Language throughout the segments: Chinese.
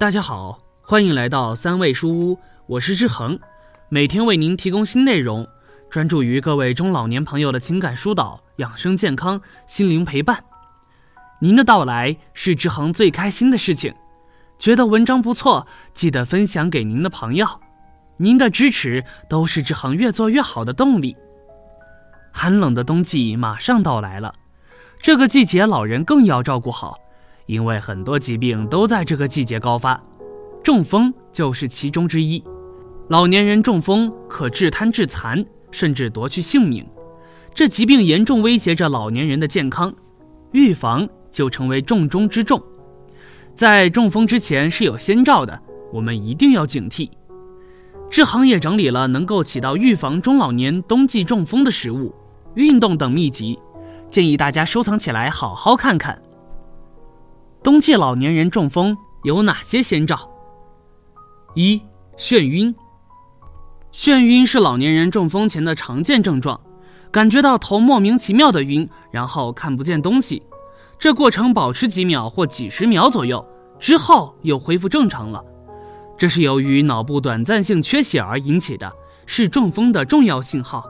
大家好，欢迎来到三味书屋，我是志恒，每天为您提供新内容，专注于各位中老年朋友的情感疏导、养生健康、心灵陪伴。您的到来是志恒最开心的事情。觉得文章不错，记得分享给您的朋友。您的支持都是志恒越做越好的动力。寒冷的冬季马上到来了，这个季节老人更要照顾好，因为很多疾病都在这个季节高发，中风就是其中之一。老年人中风可致瘫致残，甚至夺去性命，这疾病严重威胁着老年人的健康，预防就成为重中之重。在中风之前是有先兆的，我们一定要警惕。志恒也整理了能够起到预防中老年冬季中风的食物、运动等秘籍，建议大家收藏起来好好看看。冬季老年人中风有哪些先兆？一、眩晕。眩晕是老年人中风前的常见症状，感觉到头莫名其妙的晕，然后看不见东西。这过程保持几秒或几十秒左右，之后又恢复正常了。这是由于脑部短暂性缺血而引起的，是中风的重要信号。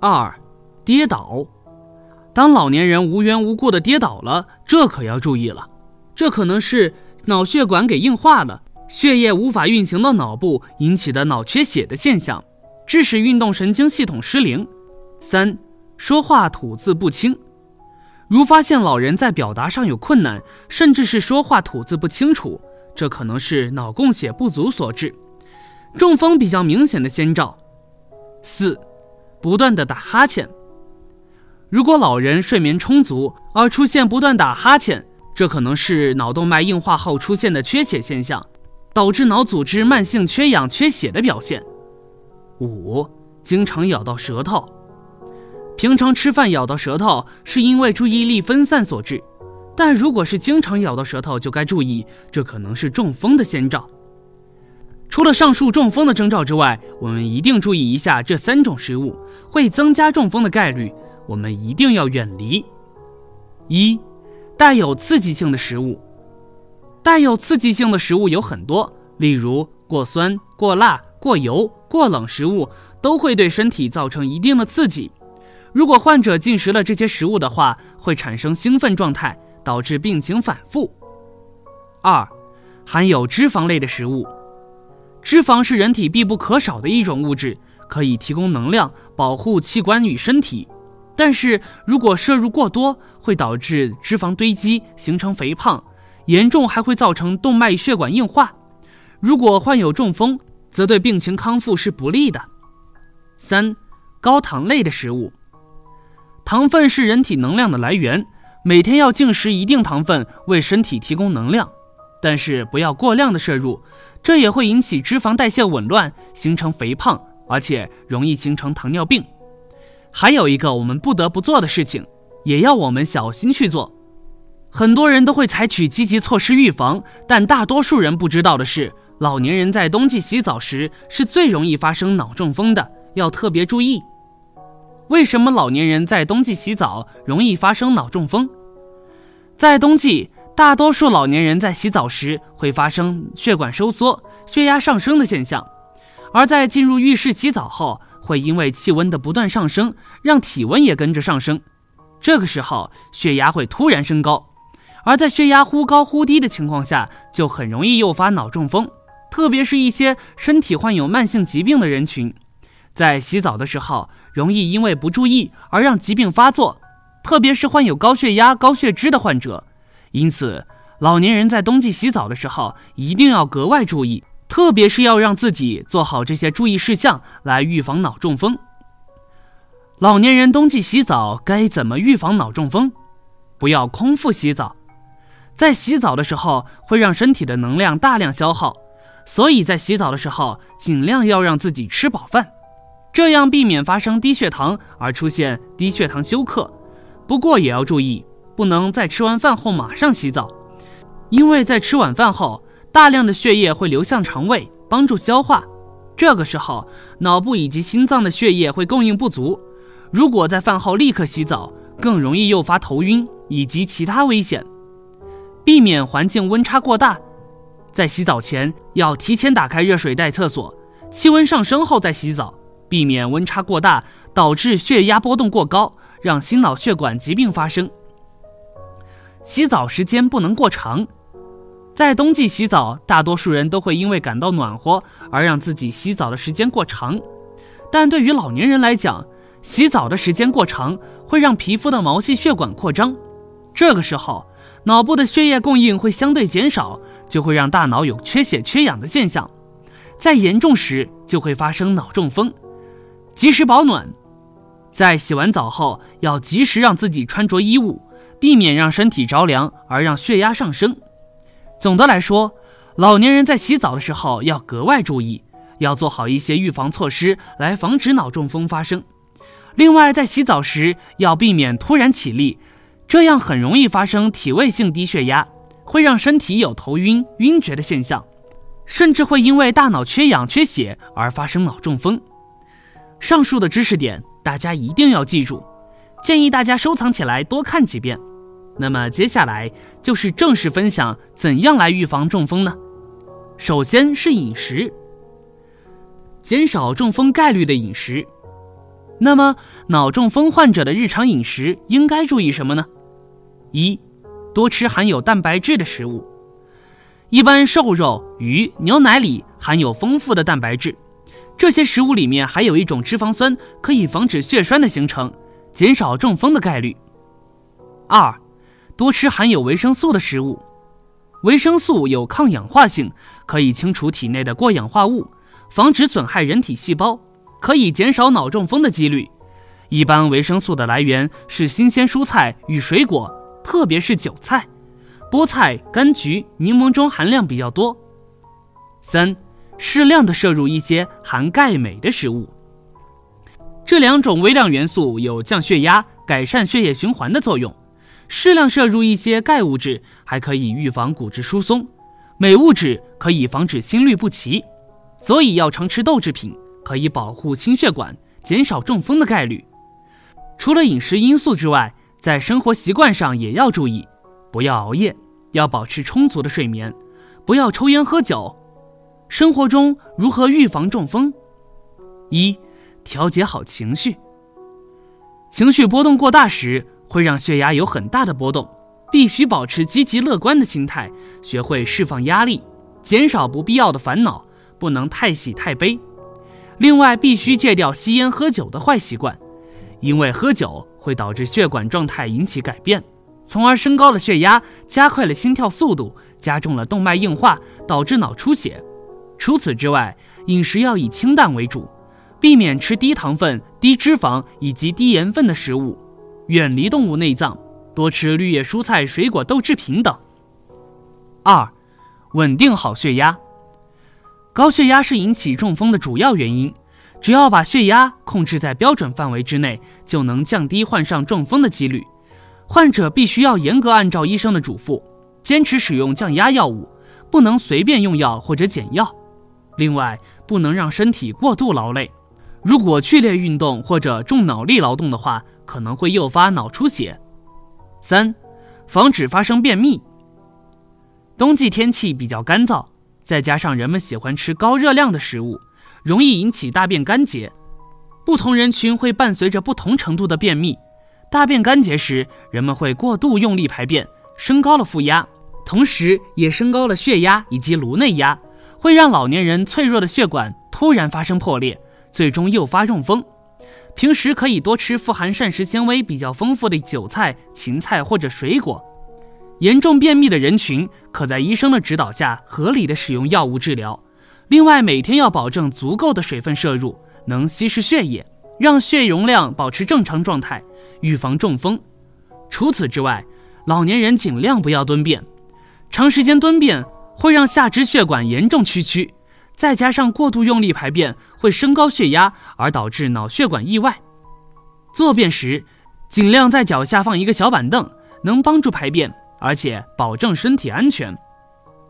二，跌倒。当老年人无缘无故的跌倒了，这可要注意了。这可能是脑血管给硬化了，血液无法运行到脑部引起的脑缺血的现象，致使运动神经系统失灵。三，说话吐字不清。如发现老人在表达上有困难，甚至是说话吐字不清楚，这可能是脑供血不足所致。中风比较明显的先兆。四，不断的打哈欠。如果老人睡眠充足而出现不断打哈欠，这可能是脑动脉硬化后出现的缺血现象，导致脑组织慢性缺氧缺血的表现。五，经常咬到舌头。平常吃饭咬到舌头是因为注意力分散所致，但如果是经常咬到舌头，就该注意，这可能是中风的先兆。除了上述中风的征兆之外，我们一定注意一下这三种食物会增加中风的概率，我们一定要远离。一，带有刺激性的食物。带有刺激性的食物有很多，例如过酸、过辣、过油、过冷食物都会对身体造成一定的刺激。如果患者进食了这些食物的话，会产生兴奋状态，导致病情反复。二，含有脂肪类的食物，脂肪是人体必不可少的一种物质，可以提供能量，保护器官与身体。但是如果摄入过多，会导致脂肪堆积，形成肥胖，严重还会造成动脉血管硬化。如果患有中风，则对病情康复是不利的。三，高糖类的食物。糖分是人体能量的来源，每天要进食一定糖分，为身体提供能量，但是不要过量的摄入，这也会引起脂肪代谢紊乱，形成肥胖，而且容易形成糖尿病。还有一个我们不得不做的事情，也要我们小心去做。很多人都会采取积极措施预防，但大多数人不知道的是，老年人在冬季洗澡时是最容易发生脑中风的，要特别注意。为什么老年人在冬季洗澡容易发生脑中风？在冬季，大多数老年人在洗澡时会发生血管收缩、血压上升的现象，而在进入浴室洗澡后，会因为气温的不断上升，让体温也跟着上升，这个时候血压会突然升高，而在血压忽高忽低的情况下，就很容易诱发脑中风，特别是一些身体患有慢性疾病的人群。在洗澡的时候，容易因为不注意而让疾病发作，特别是患有高血压、高血脂的患者。因此，老年人在冬季洗澡的时候一定要格外注意，特别是要让自己做好这些注意事项来预防脑中风。老年人冬季洗澡该怎么预防脑中风？不要空腹洗澡，在洗澡的时候会让身体的能量大量消耗，所以在洗澡的时候尽量要让自己吃饱饭。这样避免发生低血糖而出现低血糖休克，不过也要注意，不能在吃完饭后马上洗澡，因为在吃晚饭后，大量的血液会流向肠胃帮助消化，这个时候脑部以及心脏的血液会供应不足。如果在饭后立刻洗澡，更容易诱发头晕以及其他危险。避免环境温差过大，在洗澡前要提前打开热水袋厕所，气温上升后再洗澡，避免温差过大导致血压波动过高，让心脑血管疾病发生。洗澡时间不能过长。在冬季洗澡，大多数人都会因为感到暖和而让自己洗澡的时间过长。但对于老年人来讲，洗澡的时间过长会让皮肤的毛细血管扩张，这个时候脑部的血液供应会相对减少，就会让大脑有缺血缺氧的现象，在严重时就会发生脑中风。及时保暖，在洗完澡后要及时让自己穿着衣物，避免让身体着凉而让血压上升。总的来说，老年人在洗澡的时候要格外注意，要做好一些预防措施来防止脑中风发生。另外，在洗澡时要避免突然起立，这样很容易发生体位性低血压，会让身体有头晕、晕厥的现象，甚至会因为大脑缺氧、缺血而发生脑中风。上述的知识点大家一定要记住，建议大家收藏起来多看几遍。那么接下来就是正式分享怎样来预防中风呢？首先是饮食，减少中风概率的饮食。那么脑中风患者的日常饮食应该注意什么呢？一，多吃含有蛋白质的食物。一般瘦肉、鱼、牛奶里含有丰富的蛋白质，这些食物里面还有一种脂肪酸，可以防止血栓的形成，减少中风的概率。二。多吃含有维生素的食物，维生素有抗氧化性，可以清除体内的过氧化物，防止损害人体细胞，可以减少脑中风的几率。一般维生素的来源是新鲜蔬菜与水果，特别是韭菜、菠菜、柑橘、柠檬中含量比较多。三，适量的摄入一些含钙镁的食物，这两种微量元素有降血压、改善血液循环的作用。适量摄入一些钙物质，还可以预防骨质疏松；镁物质可以防止心律不齐，所以要常吃豆制品，可以保护心血管，减少中风的概率。除了饮食因素之外，在生活习惯上也要注意，不要熬夜，要保持充足的睡眠，不要抽烟喝酒。生活中如何预防中风？一、调节好情绪，情绪波动过大时。会让血压有很大的波动，必须保持积极乐观的心态，学会释放压力，减少不必要的烦恼，不能太喜太悲。另外，必须戒掉吸烟喝酒的坏习惯，因为喝酒会导致血管状态引起改变，从而升高了血压，加快了心跳速度，加重了动脉硬化，导致脑出血。除此之外，饮食要以清淡为主，避免吃低糖分、低脂肪以及低盐分的食物。远离动物内脏，多吃绿叶蔬菜、水果、豆制品等。二，稳定好血压。高血压是引起中风的主要原因，只要把血压控制在标准范围之内，就能降低患上中风的几率。患者必须要严格按照医生的嘱咐，坚持使用降压药物，不能随便用药或者减药。另外，不能让身体过度劳累，如果剧烈运动或者重脑力劳动的话。可能会诱发脑出血。三，防止发生便秘。冬季天气比较干燥，再加上人们喜欢吃高热量的食物，容易引起大便干结。不同人群会伴随着不同程度的便秘。大便干结时，人们会过度用力排便，升高了负压，同时也升高了血压以及颅内压，会让老年人脆弱的血管突然发生破裂，最终诱发中风。平时可以多吃富含膳食纤维比较丰富的韭菜、芹菜或者水果。严重便秘的人群可在医生的指导下合理的使用药物治疗。另外，每天要保证足够的水分摄入，能稀释血液，让血容量保持正常状态，预防中风。除此之外，老年人尽量不要蹲便，长时间蹲便会让下肢血管严重曲曲。再加上过度用力排便，会升高血压，而导致脑血管意外。坐便时，尽量在脚下放一个小板凳，能帮助排便，而且保证身体安全。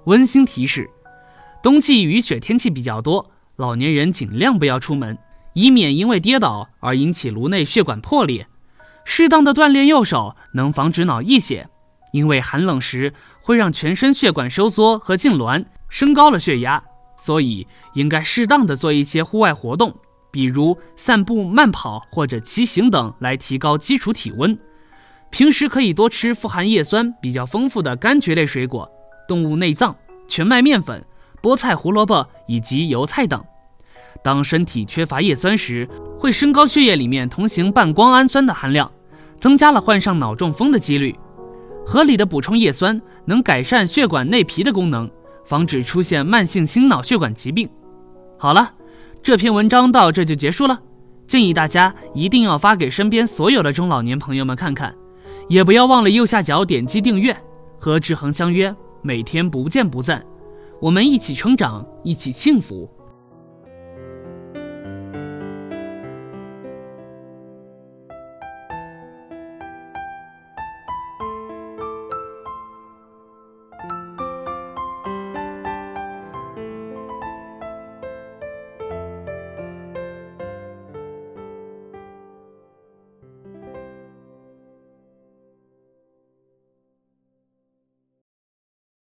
温馨提示：冬季雨雪天气比较多，老年人尽量不要出门，以免因为跌倒而引起颅内血管破裂。适当的锻炼右手，能防止脑溢血，因为寒冷时会让全身血管收缩和痉挛。升高了血压，所以应该适当的做一些户外活动，比如散步、慢跑或者骑行等，来提高基础体温。平时可以多吃富含叶酸比较丰富的柑橘类水果、动物内脏、全麦面粉、菠菜、胡萝卜以及油菜等。当身体缺乏叶酸时，会升高血液里面同型半胱氨酸的含量，增加了患上脑中风的几率。合理的补充叶酸，能改善血管内皮的功能。防止出现慢性心脑血管疾病。好了，这篇文章到这就结束了。建议大家一定要发给身边所有的中老年朋友们看看，也不要忘了右下角点击订阅。和志恒相约，每天不见不散。我们一起成长，一起幸福。